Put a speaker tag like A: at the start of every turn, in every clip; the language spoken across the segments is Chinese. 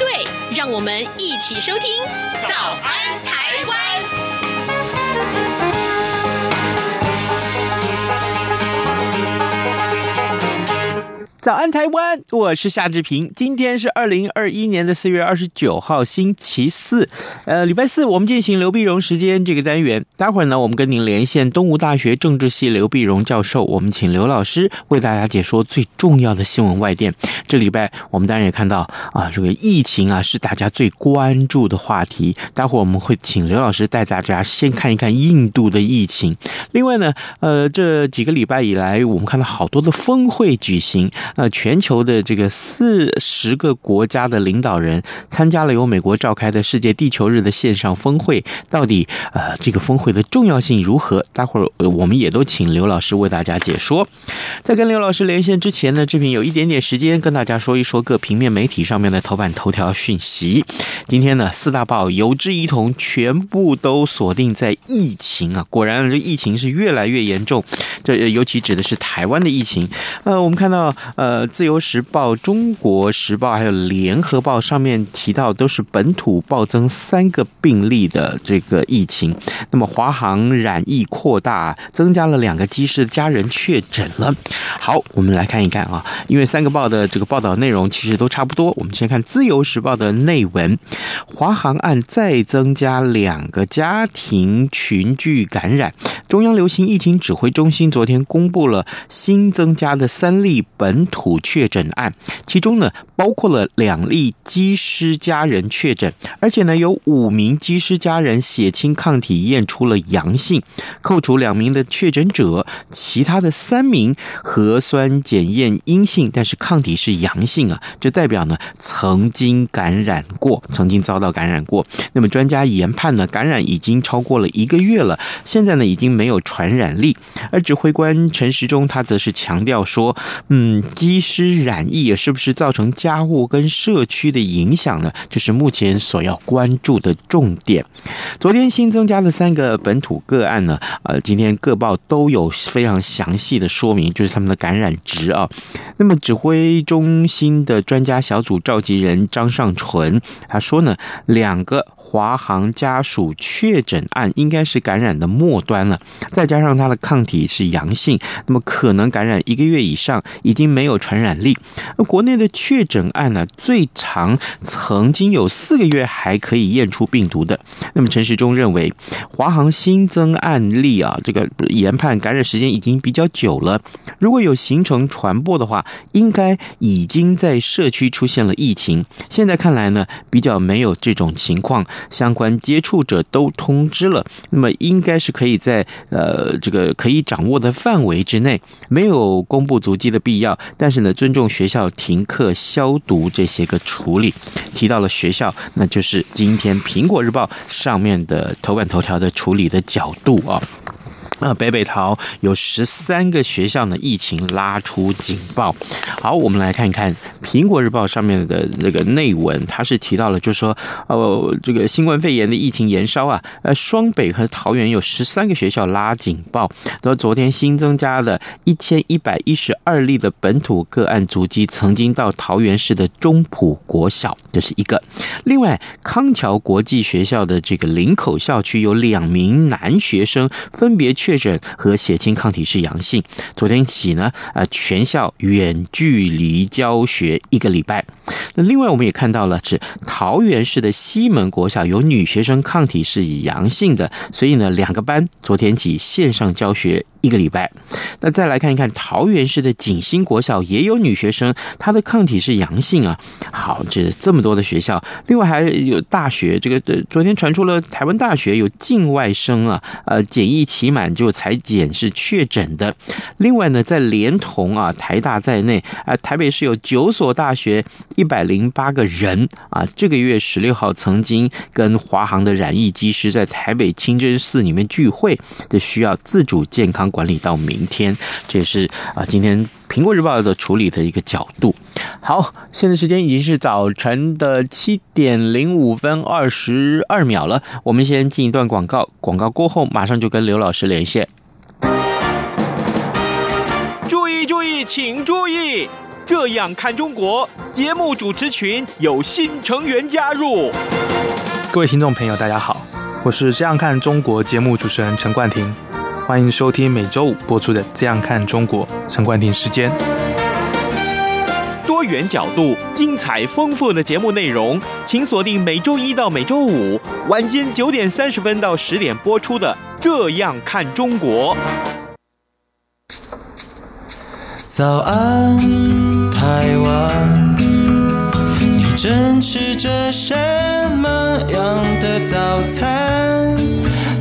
A: 对，让我们一起收听《早安台湾》。
B: 早安，台湾！我是夏志平。今天是二零二一年的四月二十九号，星期四，呃，礼拜四，我们进行刘碧荣时间这个单元。待会儿呢，我们跟您连线东吴大学政治系刘碧荣教授，我们请刘老师为大家解说最重要的新闻外电。这礼拜我们当然也看到啊，这个疫情啊是大家最关注的话题。待会儿我们会请刘老师带大家先看一看印度的疫情。另外呢，呃，这几个礼拜以来，我们看到好多的峰会举行。那全球的这个四十个国家的领导人参加了由美国召开的世界地球日的线上峰会，到底呃这个峰会的重要性如何？待会儿我们也都请刘老师为大家解说。在跟刘老师连线之前呢，志平有一点点时间跟大家说一说各平面媒体上面的头版头条讯息。今天呢，四大报有志一同全部都锁定在疫情啊，果然这疫情是越来越严重，这尤其指的是台湾的疫情。呃，我们看到。呃，《自由时报》、《中国时报》还有《联合报》上面提到，都是本土暴增三个病例的这个疫情。那么，华航染疫扩大，增加了两个机师的家人确诊了。好，我们来看一看啊，因为三个报的这个报道内容其实都差不多。我们先看《自由时报》的内文：华航案再增加两个家庭群聚感染。中央流行疫情指挥中心昨天公布了新增加的三例本土确诊案，其中呢包括了两例机师家人确诊，而且呢有五名机师家人血清抗体验出了阳性，扣除两名的确诊者，其他的三名核酸检验阴性，但是抗体是阳性啊，这代表呢曾经感染过，曾经遭到感染过。那么专家研判呢，感染已经超过了一个月了，现在呢已经没有传染力，而指挥官陈时中他则是强调说，嗯。机师染疫是不是造成家务跟社区的影响呢？这是目前所要关注的重点。昨天新增加的三个本土个案呢，呃，今天各报都有非常详细的说明，就是他们的感染值啊。那么指挥中心的专家小组召集人张尚淳他说呢，两个华航家属确诊案应该是感染的末端了，再加上他的抗体是阳性，那么可能感染一个月以上，已经没有有传染力。那国内的确诊案呢，最长曾经有四个月还可以验出病毒的。那么陈时中认为，华航新增案例啊，这个研判感染时间已经比较久了，如果有形成传播的话，应该已经在社区出现了疫情。现在看来呢，比较没有这种情况，相关接触者都通知了，那么应该是可以在呃这个可以掌握的范围之内，没有公布足迹的必要。但是呢，尊重学校停课消毒这些个处理，提到了学校，那就是今天《苹果日报》上面的头版头条的处理的角度啊。那北北桃有十三个学校呢，疫情拉出警报。好，我们来看一看《苹果日报》上面的那个内文，它是提到了，就是说，哦，这个新冠肺炎的疫情延烧啊，呃，双北和桃园有十三个学校拉警报。到昨天新增加了一千一百一十二例的本土个案足迹，曾经到桃园市的中埔国小，这是一个。另外，康桥国际学校的这个林口校区有两名男学生分别去。确诊和血清抗体是阳性，昨天起呢，呃，全校远距离教学一个礼拜。那另外我们也看到了，是桃园市的西门国小有女学生抗体是以阳性的，所以呢，两个班昨天起线上教学。一个礼拜，那再来看一看桃园市的景兴国小也有女学生，她的抗体是阳性啊。好，这这么多的学校，另外还有大学，这个昨天传出了台湾大学有境外生啊，呃，检疫期满就裁剪是确诊的。另外呢，在连同啊台大在内啊，台北市有九所大学一百零八个人啊，这个月十六号曾经跟华航的染疫机师在台北清真寺里面聚会，这需要自主健康管理到明天。这也是啊，今天苹果日报的处理的一个角度。好，现在时间已经是早晨的七点零五分二十二秒了，我们先进一段广告，广告过后马上就跟刘老师连线。注意注意，请注意！这样看中国节目主持群有新成员加入。
C: 各位听众朋友，大家好，我是这样看中国节目主持人陈冠廷，欢迎收听每周五播出的《这样看中国》陈冠廷时间。
B: 多元角度、精彩丰富的节目内容，请锁定每周一到每周五晚间九点三十分到十点播出的《这样看中国》。
D: 早安，台湾，你正吃着什么样的早餐？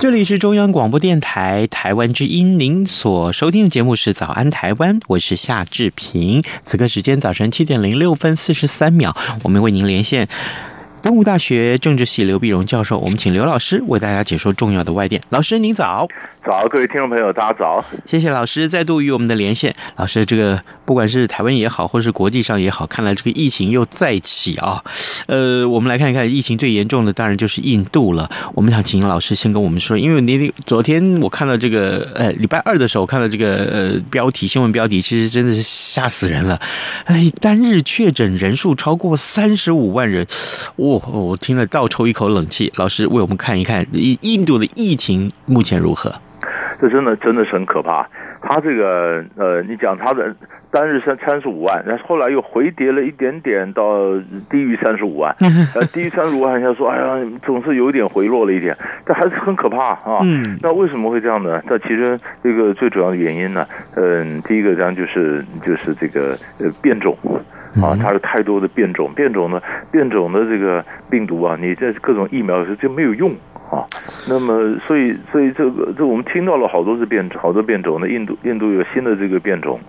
B: 这里是中央广播电台台湾之音，您所收听的节目是《早安台湾》，我是夏志平。此刻时间早晨七点零六分四十三秒，我们为您连线。东吴大学政治系刘碧荣教授，我们请刘老师为大家解说重要的外电。老师您早，
E: 早，各位听众朋友，大家早，
B: 谢谢老师再度与我们的连线。老师，这个不管是台湾也好，或是国际上也好，看来这个疫情又再起啊。呃，我们来看一看疫情最严重的，当然就是印度了。我们想请老师先跟我们说，因为你昨天我看到这个，呃，礼拜二的时候看到这个呃标题新闻标题，其实真的是吓死人了。哎，单日确诊人数超过三十五万人，我。哦，我听了倒抽一口冷气。老师为我们看一看印印度的疫情目前如何？
E: 这真的真的是很可怕。他这个呃，你讲他的单日三三十五万，然后后来又回跌了一点点到低于三十五万，呃，低于三十五万，人家说哎呀，总是有一点回落了一点，但还是很可怕啊。嗯，那为什么会这样呢？那其实这个最主要的原因呢，嗯，第一个当然就是就是这个呃变种。啊，它有太多的变种，变种呢，变种的这个病毒啊，你这各种疫苗是就没有用啊。那么，所以，所以这个，这我们听到了好多次变，好多变种。那印度，印度有新的这个变种。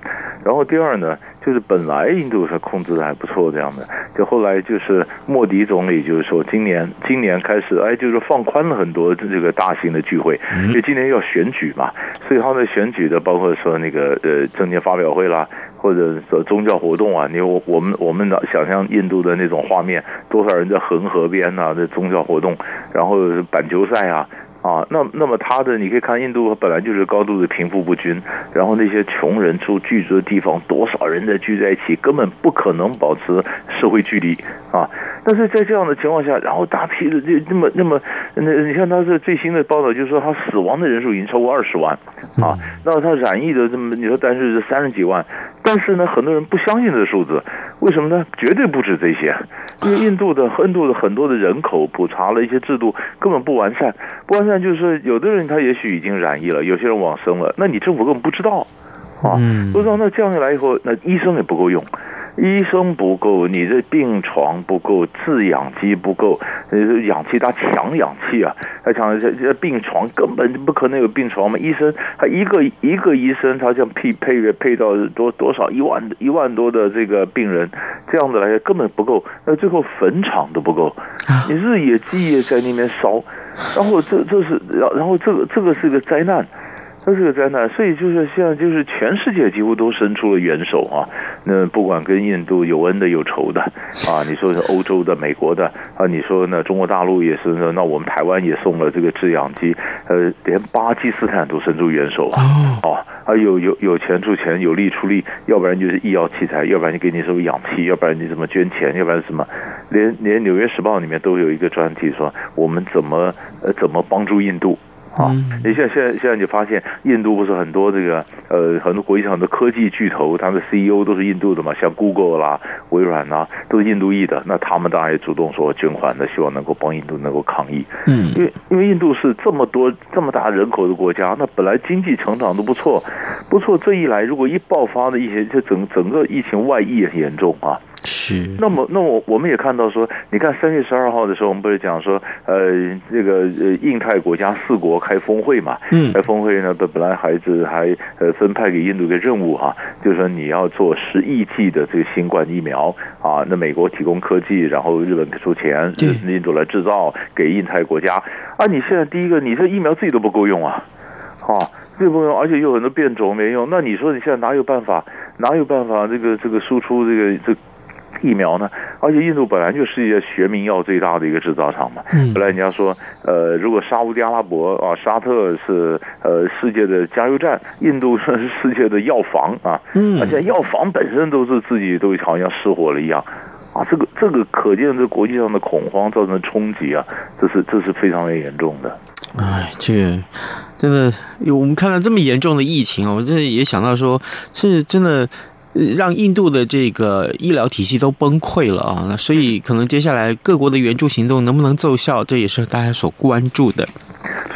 E: 然后第二呢，就是本来印度是控制的还不错这样的，就后来就是莫迪总理就是说，今年，今年开始，哎，就是放宽了很多这个大型的聚会，因为今年要选举嘛，所以他们选举的包括说那个呃政见发表会啦。或者说宗教活动啊，你我我们我们的想象印度的那种画面，多少人在恒河边啊，这宗教活动，然后板球赛啊。啊，那那么他的你可以看，印度本来就是高度的贫富不均，然后那些穷人住居住的地方，多少人在聚在一起，根本不可能保持社会距离啊。但是在这样的情况下，然后大批的这那么那么那你看他是最新的报道，就是说他死亡的人数已经超过二十万啊，那他染疫的这么你说但是三十几万，但是呢，很多人不相信这数字，为什么呢？绝对不止这些，因为印度的印度的很多的人口普查了一些制度根本不完善，不完善。就是有的人他也许已经染疫了，有些人往生了，那你政府根本不知道啊，不知道。那这样一来以后，那医生也不够用，医生不够，你这病床不够，制氧机不够，氧气他抢氧气啊，他抢这这病床根本不可能有病床嘛。医生他一个一个医生，他这样配配配到多多少一万一万多的这个病人，这样子来根本不够，那最后坟场都不够，你日以继夜在那边烧。然后这这是，然然后这个这个是个灾难，这是个灾难，所以就是现在就是全世界几乎都伸出了援手啊，那不管跟印度有恩的有仇的啊，你说是欧洲的、美国的啊，你说呢中国大陆也是，那我们台湾也送了这个制氧机，呃，连巴基斯坦都伸出援手啊，啊，啊有有有钱出钱，有力出力，要不然就是医药器材，要不然就给你什么氧气，要不然你怎么捐钱，要不然什么。连连《纽约时报》里面都有一个专题说，我们怎么呃怎么帮助印度啊，你现在现在现在你发现印度不是很多这个呃很多国际上的科技巨头，他们的 CEO 都是印度的嘛，像 Google 啦、微软啦，都是印度裔的。那他们当然也主动说捐款的，希望能够帮印度能够抗疫。嗯，因为因为印度是这么多这么大人口的国家，那本来经济成长都不错，不错。这一来，如果一爆发的一些，就整整个疫情外溢很严重啊。
B: 是，
E: 那么，那我我们也看到说，你看三月十二号的时候，我们不是讲说，呃，这个呃，印太国家四国开峰会嘛，嗯，开峰会呢，本本来孩子还呃分派给印度一个任务哈、啊，就是说你要做十亿剂的这个新冠疫苗啊，那美国提供科技，然后日本出钱，印度来制造给印太国家，啊，你现在第一个，你这疫苗自己都不够用啊，啊，这不够用，而且有很多变种没用，那你说你现在哪有办法，哪有办法这个这个输出这个这个？疫苗呢？而且印度本来就是一个学名药最大的一个制造厂嘛。本来人家说，呃，如果沙乌地阿拉伯啊、沙特是呃世界的加油站，印度算是世界的药房啊。而且药房本身都是自己都好像失火了一样啊。这个这个可见这国际上的恐慌造成的冲击啊，这是这是非常严重的。
B: 哎，这真的，我们看到这么严重的疫情啊，我这也想到说，是真的。让印度的这个医疗体系都崩溃了啊！那所以可能接下来各国的援助行动能不能奏效，这也是大家所关注的。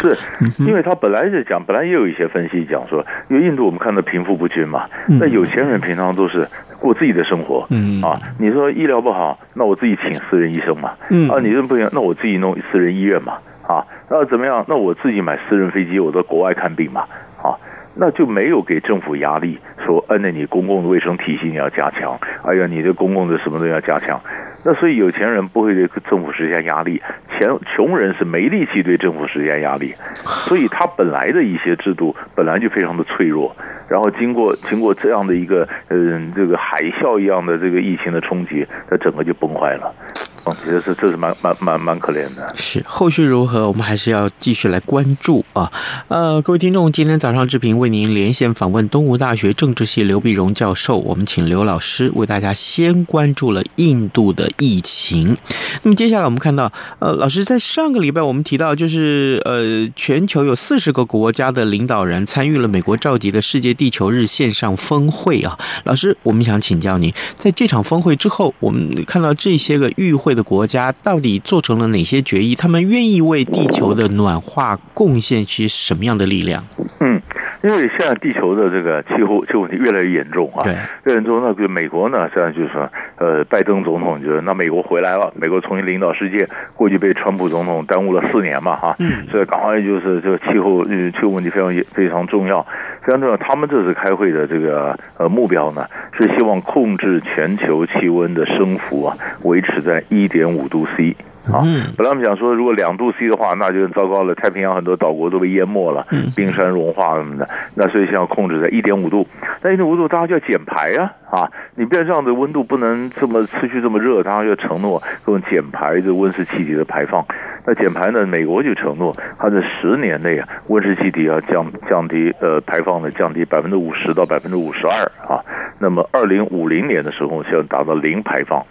E: 是，因为他本来是讲，本来也有一些分析讲说，因为印度我们看到贫富不均嘛，那有钱人平常都是过自己的生活，嗯啊，你说医疗不好，那我自己请私人医生嘛，嗯啊，你这不行，那我自己弄私人医院嘛，啊，那怎么样？那我自己买私人飞机，我到国外看病嘛，啊。那就没有给政府压力，说，嗯，那你公共卫生体系你要加强，哎呀，你的公共的什么都要加强。那所以有钱人不会对政府施加压力，钱穷人是没力气对政府施加压力，所以他本来的一些制度本来就非常的脆弱，然后经过经过这样的一个嗯这个海啸一样的这个疫情的冲击，它整个就崩坏了。哦，这是这是蛮蛮蛮蛮可怜的。
B: 是后续如何，我们还是要继续来关注啊。呃，各位听众，今天早上志平为您连线访问东吴大学政治系刘碧荣教授，我们请刘老师为大家先关注了印度的疫情。那么接下来我们看到，呃，老师在上个礼拜我们提到，就是呃，全球有四十个国家的领导人参与了美国召集的世界地球日线上峰会啊。老师，我们想请教您，在这场峰会之后，我们看到这些个与会的国家到底做成了哪些决议？他们愿意为地球的暖化贡献些什么样的力量？
E: 嗯，因为现在地球的这个气候气候问题越来越严重啊。对，越严重，那个美国呢，现在就是说，呃，拜登总统就是，那美国回来了，美国重新领导世界，过去被川普总统耽误了四年嘛，哈，嗯，所以赶快就是这个气候气候问题非常非常重要。非常重要，他们这次开会的这个呃目标呢，是希望控制全球气温的升幅啊，维持在一点五度 C。啊，本来我们想说，如果两度 C 的话，那就糟糕了。太平洋很多岛国都被淹没了，冰山融化什么的。那所以现在要控制在一点五度。那一点五度，大家就要减排啊！啊，你不要这样的温度不能这么持续这么热，大家就承诺各种减排的温室气体的排放。那减排呢，美国就承诺，它在十年内啊，温室气体要降降低呃排放的降低百分之五十到百分之五十二啊。那么二零五零年的时候，需要达到零排放。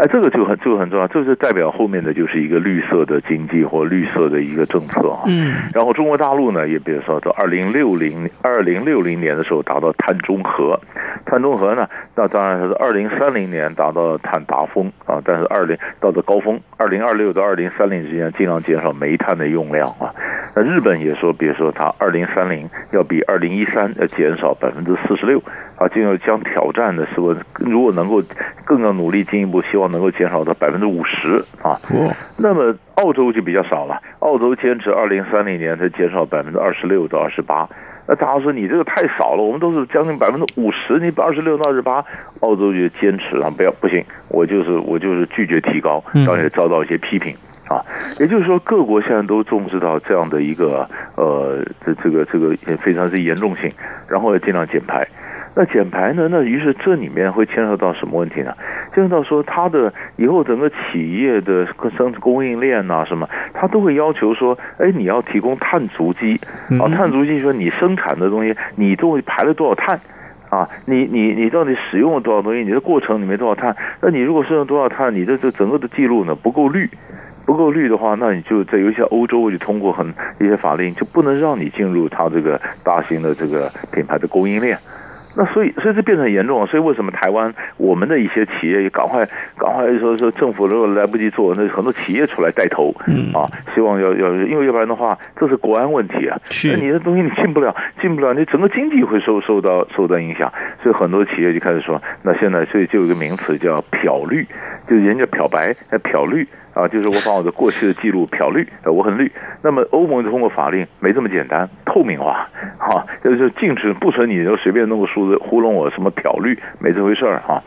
E: 哎，这个就很这个很重要，这就代表后面的就是一个绿色的经济或绿色的一个政策啊。嗯。然后中国大陆呢，也比如说到二零六零二零六零年的时候达到碳中和，碳中和呢，那当然是二零三零年达到碳达峰啊。但是二零到的高峰，二零二六到二零三零之间尽量减少煤炭的用量啊。那日本也说，比如说它二零三零要比二零一三要减少百分之四十六啊，进而将挑战的是，如果能够更要努力进一步，希望。能够减少到百分之五十啊，那么澳洲就比较少了。澳洲坚持二零三零年才减少百分之二十六到二十八。那大家说你这个太少了，我们都是将近百分之五十，你二十六到二十八，澳洲就坚持啊，不要不行，我就是我就是拒绝提高，当然也遭到一些批评啊。也就是说，各国现在都重视到这样的一个呃，这这个这个也非常之严重性，然后要尽量减排。那减排呢？那于是这里面会牵涉到什么问题呢？牵涉到说它的以后整个企业的生供应链呐、啊、什么，它都会要求说，哎，你要提供碳足迹啊，碳足迹说你生产的东西，你都会排了多少碳啊？你你你到底使用了多少东西？你的过程里面多少碳？那你如果使用多少碳，你的这整个的记录呢不够绿。不够绿的话，那你就在有一些欧洲就通过很一些法令，就不能让你进入它这个大型的这个品牌的供应链。那所以，所以这变得很严重啊！所以为什么台湾我们的一些企业也赶快赶快说说政府如果来不及做，那很多企业出来带头，嗯啊，希望要要，因为要不然的话，这是国安问题啊。是，那你的东西你进不了，进不了，你整个经济会受受到受到影响。所以很多企业就开始说，那现在所以就有一个名词叫漂绿，就是人家漂白，漂绿。啊，就是我把我的过去的记录漂绿，我很绿。那么欧盟通过法令没这么简单，透明化，哈，就是禁止不准你就随便弄个数字糊弄我什么漂绿，没这回事儿哈。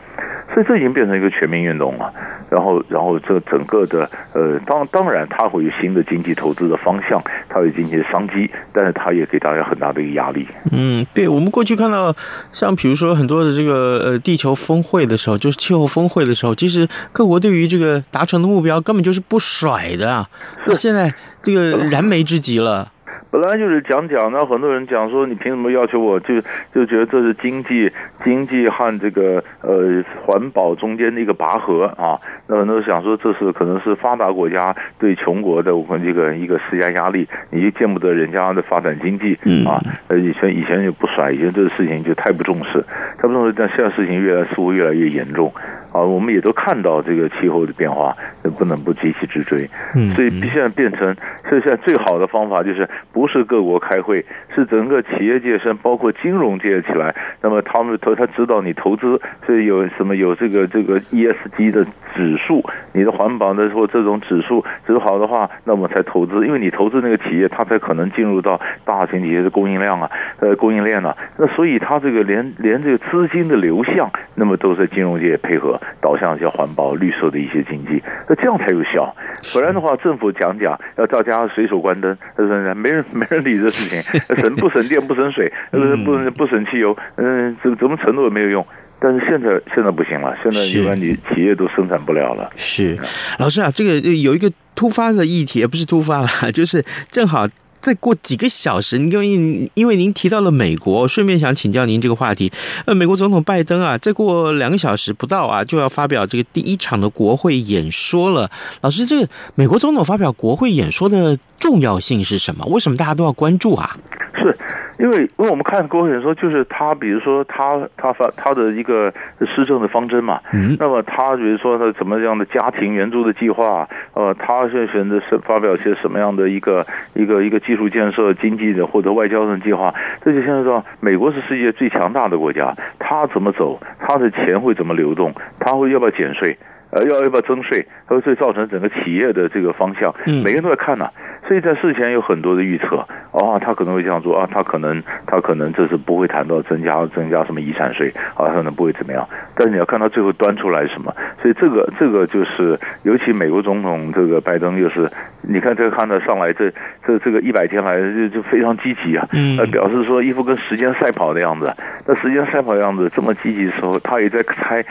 E: 所以这已经变成一个全民运动了。然后，然后这整个的呃，当当然它会有新的经济投资的方向，它会有经济的商机，但是它也给大家很大的一个压力。
B: 嗯，对，我们过去看到像比如说很多的这个呃地球峰会的时候，就是气候峰会的时候，其实各国对于这个达成的目标根本就是不甩的啊。那现在这个燃眉之急了。
E: 本来就是讲讲，那很多人讲说，你凭什么要求我？就就觉得这是经济经济和这个呃环保中间的一个拔河啊。那很多人想说，这是可能是发达国家对穷国的我们这个一个施加压力，你就见不得人家的发展经济啊。呃，以前以前就不甩，以前这个事情就太不重视，太不重视。但现在事情越来似乎越来越严重。啊，我们也都看到这个气候的变化，不能不急起直追。嗯，所以现在变成，所以现在最好的方法就是不是各国开会，是整个企业界是包括金融界起来，那么他们投他知道你投资，所以有什么有这个这个 ESG 的指数，你的环保的或这种指数指好的话，那么才投资，因为你投资那个企业，它才可能进入到大型企业的供应量啊，呃，供应链啊，那所以它这个连连这个资金的流向，那么都是金融界配合。导向一些环保绿色的一些经济，那这样才有效。不然的话，政府讲讲要到家随手关灯，没人没人理这事情。省不省电不省水，不不省汽油，嗯，怎怎么承诺也没有用。但是现在现在不行了，现在一般你企业都生产不了了。
B: 是，老师啊，这个有一个突发的议题，也不是突发了，就是正好。再过几个小时，因为因为您提到了美国，顺便想请教您这个话题。呃，美国总统拜登啊，再过两个小时不到啊，就要发表这个第一场的国会演说了。老师，这个美国总统发表国会演说的重要性是什么？为什么大家都要关注啊？
E: 是。因为，因为我们看国会演说，就是他，比如说他他发他的一个施政的方针嘛，嗯，那么他比如说他怎么样的家庭援助的计划，呃，他是选择是发表些什么样的一个一个一个技术建设、经济的或者外交的计划，这就现在说，美国是世界最强大的国家，他怎么走，他的钱会怎么流动，他会要不要减税？呃，要要不要增税？它会造成整个企业的这个方向，每个人都在看呢、啊。所以在事前有很多的预测，啊，他可能会这样做啊，他可能他可能这是不会谈到增加增加什么遗产税啊，他可能不会怎么样。但是你要看他最后端出来什么，所以这个这个就是，尤其美国总统这个拜登又是，你看这个看到上来这这这个一百天来就就非常积极啊，呃，表示说一副跟时间赛跑的样子。那时间赛跑的样子这么积极的时候，他也在猜。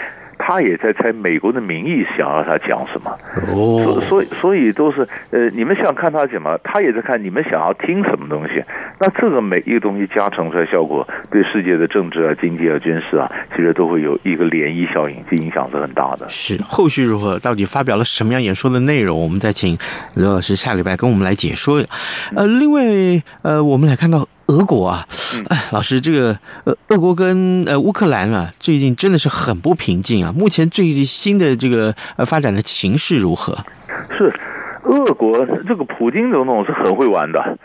E: 他也在猜美国的民意想要他讲什么，哦，所以所以都是呃，你们想看他什么，他也在看你们想要听什么东西。那这个每一个东西加成出来效果，对世界的政治啊、经济啊、军事啊，其实都会有一个涟漪效应，这影响是很大的。
B: 是后续如何？到底发表了什么样演说的内容？我们再请刘老师下礼拜跟我们来解说。呃，另外呃，我们来看到。俄国啊，哎，老师，这个呃，俄国跟呃乌克兰啊，最近真的是很不平静啊。目前最新的这个呃发展的情势如何？
E: 是。俄国这个普京总统是很会玩的，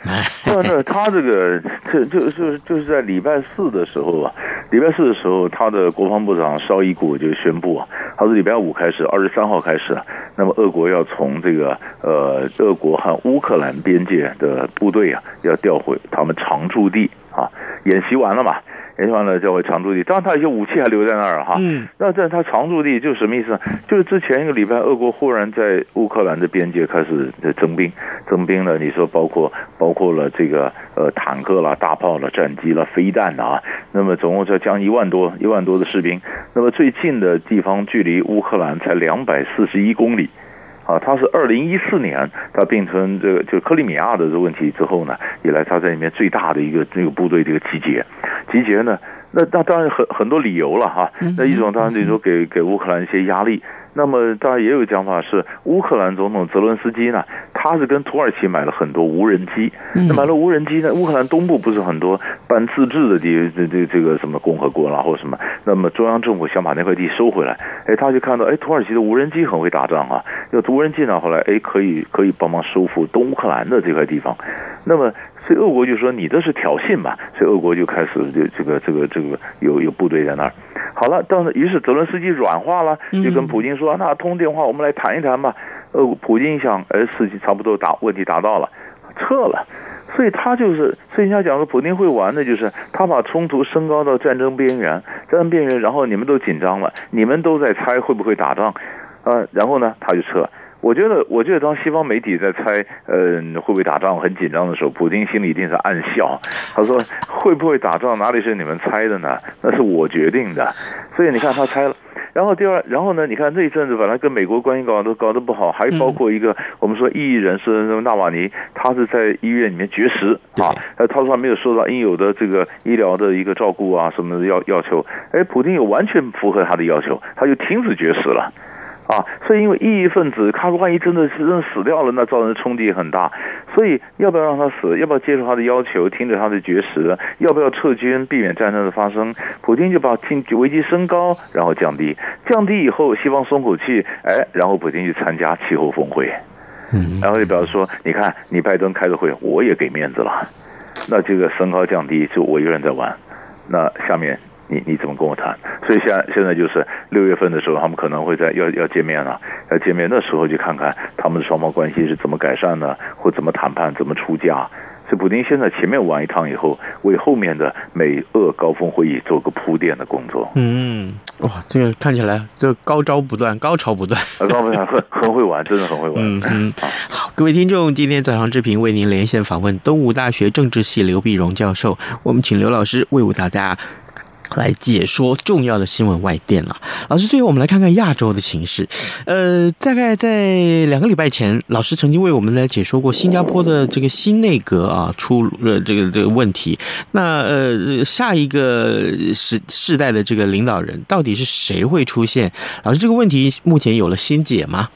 E: 但是他这个这就就就是在礼拜四的时候啊，礼拜四的时候，他的国防部长绍伊古就宣布啊，他说礼拜五开始，二十三号开始，那么俄国要从这个呃，俄国和乌克兰边界的部队啊，要调回他们常驻地啊，演习完了嘛。没完了，叫回常驻地。当然，他有些武器还留在那儿哈。嗯。那在他常驻地就是什么意思呢？就是之前一个礼拜，俄国忽然在乌克兰的边界开始增兵，增兵了。你说包括包括了这个呃坦克啦、大炮啦、战机啦、飞弹啊，那么总共就将一万多一万多的士兵。那么最近的地方距离乌克兰才两百四十一公里。啊，他是二零一四年，他变成这个就克里米亚的这个问题之后呢，以来他在里面最大的一个这个部队这个集结，集结呢，那那当然很很多理由了哈。那一种当然就是说给给乌克兰一些压力。那么当然也有讲法是，乌克兰总统泽伦斯基呢，他是跟土耳其买了很多无人机。那买了无人机呢，乌克兰东部不是很多半自治的地，这这这个什么共和国然后什么，那么中央政府想把那块地收回来，哎，他就看到哎，土耳其的无人机很会打仗啊，有无人机呢，后来哎可以可以帮忙收复东乌克兰的这块地方，那么。所以俄国就说你这是挑衅嘛，所以俄国就开始就这个这个这个有有部队在那儿。好了，但是于是泽伦斯基软化了，就跟普京说：“那通电话，我们来谈一谈吧。”呃，普京一想，哎，事情差不多达问题达到了，撤了。所以他就是，所以人家讲说，普京会玩的就是他把冲突升高到战争边缘，战争边缘，然后你们都紧张了，你们都在猜会不会打仗，啊、呃，然后呢，他就撤。我觉得，我觉得当西方媒体在猜，嗯、呃，会不会打仗很紧张的时候，普京心里一定是暗笑。他说：“会不会打仗，哪里是你们猜的呢？那是我决定的。”所以你看，他猜了。然后第二，然后呢？你看那一阵子本来跟美国关系搞得搞得不好，还包括一个我们说异议人士纳瓦尼，他是在医院里面绝食啊，他说他没有受到应有的这个医疗的一个照顾啊什么的要要求。哎，普京又完全符合他的要求，他就停止绝食了。啊，所以因为异议分子，他万一真的是真的死掉了，那造成的冲击很大。所以要不要让他死？要不要接受他的要求，听着他的绝食？要不要撤军，避免战争的发生？普京就把经济危机升高，然后降低，降低以后，西方松口气，哎，然后普京去参加气候峰会，嗯，然后就表示说，你看，你拜登开的会，我也给面子了。那这个升高降低，就我一个人在玩。那下面。你你怎么跟我谈？所以现在现在就是六月份的时候，他们可能会在要要见面了，要见面那时候就看看他们的双方关系是怎么改善呢，或怎么谈判，怎么出价。所以普京现在前面玩一趟以后，为后面的美俄高峰会议做个铺垫的工作。
B: 嗯，哇，这个看起来这高招不断，高潮不断，
E: 高不断，很很会玩，真的很会玩。
B: 嗯嗯，好，各位听众，今天早上志平为您连线访问东吴大学政治系刘碧荣教授，我们请刘老师为大家。来解说重要的新闻外电了。老师，最后我们来看看亚洲的情势。呃，大概在两个礼拜前，老师曾经为我们来解说过新加坡的这个新内阁啊出了这个这个问题。那呃，下一个世世代的这个领导人到底是谁会出现？老师，这个问题目前有了新解吗？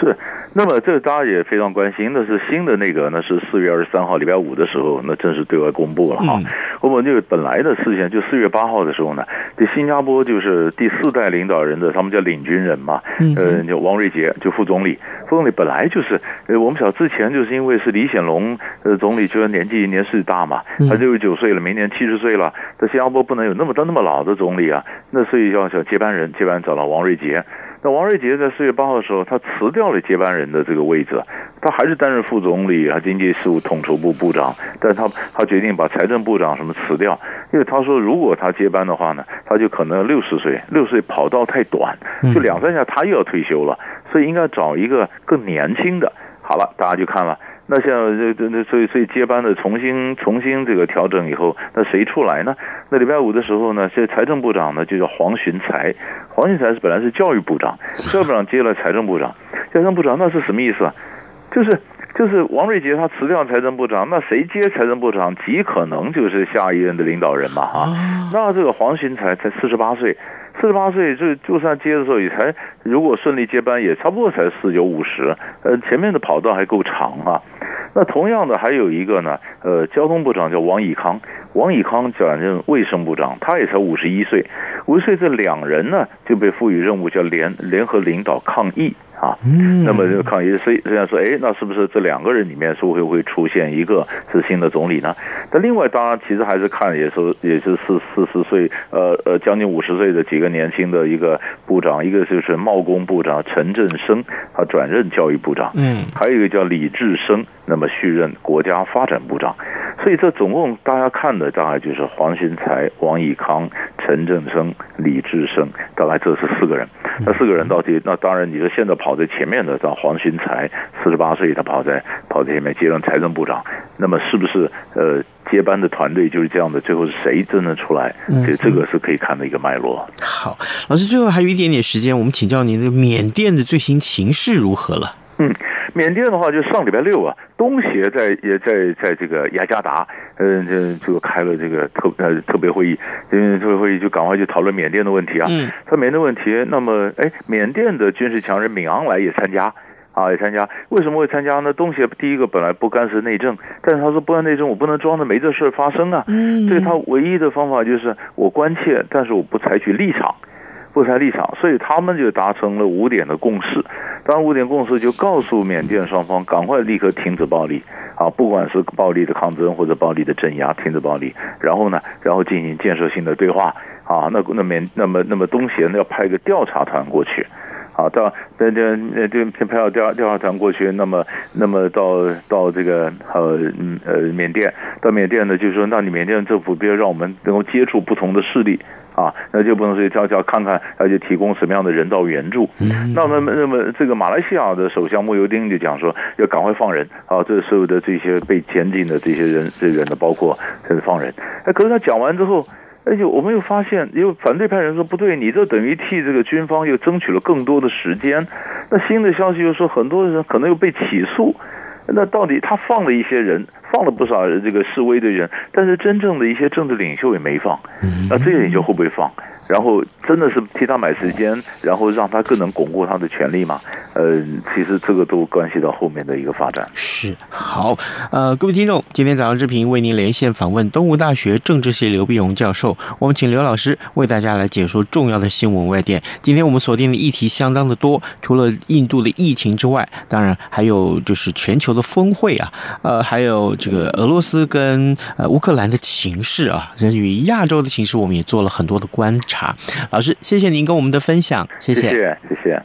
E: 是。那么这个大家也非常关心，那是新的那个，那是四月二十三号礼拜五的时候，那正式对外公布了哈。我们就本来的事情就四月八号的时候呢，这新加坡就是第四代领导人的，他们叫领军人嘛，呃，叫王瑞杰，就副总理。副总理本来就是，呃，我们晓得之前就是因为是李显龙呃总理，就是年纪年事大嘛，他六十九岁了，明年七十岁了，在新加坡不能有那么多那么老的总理啊，那所以要叫接班人，接班人找了王瑞杰。那王瑞杰在四月八号的时候，他辞掉了接班人的这个位置，他还是担任副总理啊，经济事务统筹部部长，但他他决定把财政部长什么辞掉，因为他说如果他接班的话呢，他就可能六十岁，六十岁跑道太短，就两三下他又要退休了，所以应该找一个更年轻的。好了，大家就看了。那像这这那所以所以接班的重新重新这个调整以后，那谁出来呢？那礼拜五的时候呢，这财政部长呢就叫黄循财，黄循财是本来是教育部长，教育部长接了财政部长，财政部长那是什么意思啊？就是就是王瑞杰他辞掉财政部长，那谁接财政部长极可能就是下一任的领导人嘛哈。那这个黄循财才四十八岁。四十八岁，就就算接的时候也才，如果顺利接班，也差不多才四九五十，呃，前面的跑道还够长啊。那同样的还有一个呢，呃，交通部长叫王以康，王以康转任卫生部长，他也才五十一岁，五十岁这两人呢就被赋予任务叫联联合领导抗疫。啊，嗯那么这个抗议，所以这样说，哎，那是不是这两个人里面是会不会出现一个是新的总理呢？但另外，当然其实还是看，也是也是四四十岁，呃呃，将近五十岁的几个年轻的一个部长，一个就是贸工部长陈振声，他转任教育部长，嗯，还有一个叫李志生，那么续任国家发展部长。所以这总共大家看的大概就是黄循财、王以康、陈振生、李志生，大概这是四个人。那四个人到底，那当然你说现在跑在前面的，叫黄循财，四十八岁，他跑在跑在前面接任财政部长。那么是不是呃接班的团队就是这样的？最后是谁真的出来？这这个是可以看的一个脉络。
B: 好，老师最后还有一点点时间，我们请教您，这个缅甸的最新情势如何了？
E: 嗯。缅甸的话，就上礼拜六啊，东协在也在在这个雅加达，嗯，这就开了这个特呃特别会议，因为特别会议就赶快就讨论缅甸的问题啊。嗯，他缅甸问题，那么哎，缅甸的军事强人敏昂莱也参加。啊，也参加，为什么会参加呢？东协第一个本来不干涉内政，但是他说不干内政，我不能装着没这事发生啊。嗯，所以他唯一的方法就是我关切，但是我不采取立场，不采立场，所以他们就达成了五点的共识。当然，五点共识就告诉缅甸双方赶快立刻停止暴力啊，不管是暴力的抗争或者暴力的镇压，停止暴力，然后呢，然后进行建设性的对话啊。那那缅那么那么东协呢要派一个调查团过去。啊，到那那那这派到调调查团过去，那么那么到到这个呃呃缅甸，到缅甸呢，就是说，那你缅甸政府不要让我们能够接触不同的势力啊，那就不能说叫叫看看，而且提供什么样的人道援助。嗯、那么那么这个马来西亚的首相慕尤丁就讲说，要赶快放人啊，这所有的这些被监禁的这些人这人呢，包括这是放人。哎，可是他讲完之后。而且我们又发现，有反对派人说不对，你这等于替这个军方又争取了更多的时间。那新的消息又说，很多人可能又被起诉。那到底他放了一些人，放了不少这个示威的人，但是真正的一些政治领袖也没放。那这些领袖会不会放？然后真的是替他买时间，然后让他更能巩固他的权力吗？呃，其实这个都关系到后面的一个发展。
B: 是好，呃，各位听众，今天早上之平为您连线访问东吴大学政治系刘碧荣教授，我们请刘老师为大家来解说重要的新闻外电。今天我们锁定的议题相当的多，除了印度的疫情之外，当然还有就是全球的峰会啊，呃，还有这个俄罗斯跟呃乌克兰的情势啊，甚至于亚洲的情势，我们也做了很多的观察。老师，谢谢您跟我们的分享，谢谢，
E: 谢谢。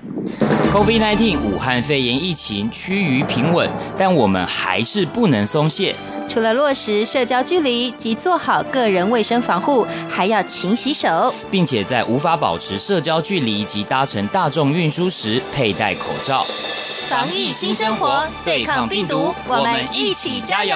F: COVID-19 武汉肺炎疫情趋于平稳，但我们还是不能松懈。
A: 除了落实社交距离及做好个人卫生防护，还要勤洗手，
F: 并且在无法保持社交距离及搭乘大众运输时佩戴口罩。
A: 防疫新生活，对抗病毒，我们一起加油。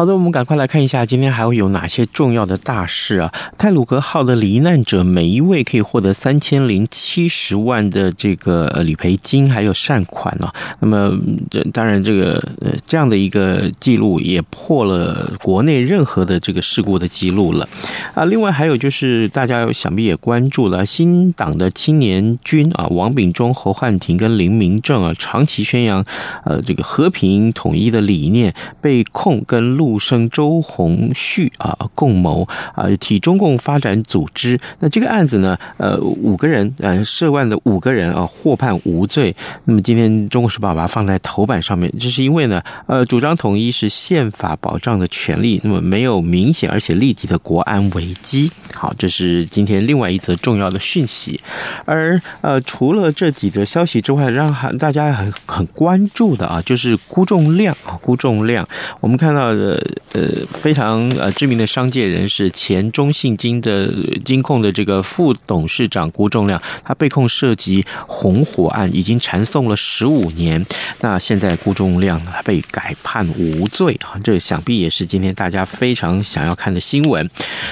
B: 好的，我们赶快来看一下今天还会有哪些重要的大事啊！泰鲁阁号的罹难者每一位可以获得三千零七十万的这个理赔金，还有善款啊。那么，这当然这个呃这样的一个记录也破了国内任何的这个事故的记录了啊。另外还有就是大家想必也关注了新党的青年军啊，王炳忠、侯汉廷跟林明正啊，长期宣扬呃这个和平统一的理念，被控跟陆。陆生周鸿旭啊共谋啊替中共发展组织，那这个案子呢，呃五个人呃涉案的五个人啊获判无罪。那么今天《中国时报》把它放在头版上面，这是因为呢，呃主张统一是宪法保障的权利，那么没有明显而且立即的国安危机。好，这是今天另外一则重要的讯息。而呃除了这几则消息之外，让大家很很关注的啊，就是辜仲谅啊，辜仲谅，我们看到呃。呃，非常呃知名的商界人士，前中信金的金控的这个副董事长辜仲亮，他被控涉及红火案，已经缠讼了十五年。那现在辜仲亮被改判无罪啊，这想必也是今天大家非常想要看的新闻。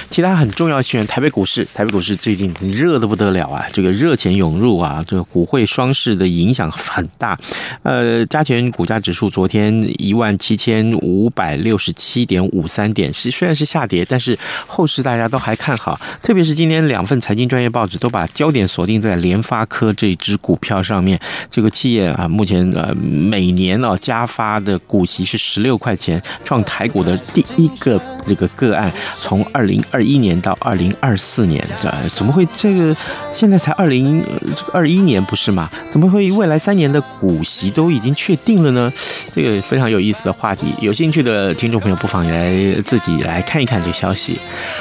B: 其他很重要新闻，台北股市，台北股市最近热得不得了啊，这个热钱涌入啊，这个股汇双市的影响很大。呃，加权股价指数昨天一万七千五百六十七点五三点是虽然是下跌，但是后市大家都还看好，特别是今天两份财经专业报纸都把焦点锁定在联发科这支股票上面。这个企业啊，目前呃每年啊加发的股息是十六块钱，创台股的第一个这个个案。从二零二一年到二零二四年，这怎么会这个现在才二零二一年不是吗？怎么会未来三年的股息都已经确定了呢？这个非常有意思的话题，有兴趣的听众。朋友不妨也来自己来看一看这个消息。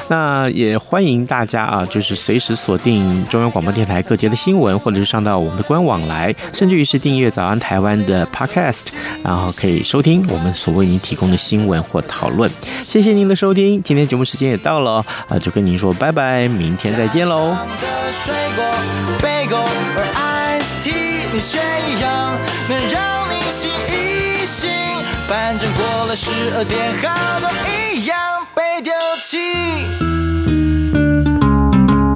B: 那也欢迎大家啊，就是随时锁定中央广播电台各节的新闻，或者是上到我们的官网来，甚至于是订阅早安台湾的 Podcast，然后可以收听我们所为您提供的新闻或讨论。谢谢您的收听，今天节目时间也到了啊，就跟您说拜拜，明天再见喽。
D: 反正过了十二点，好多一样被丢弃。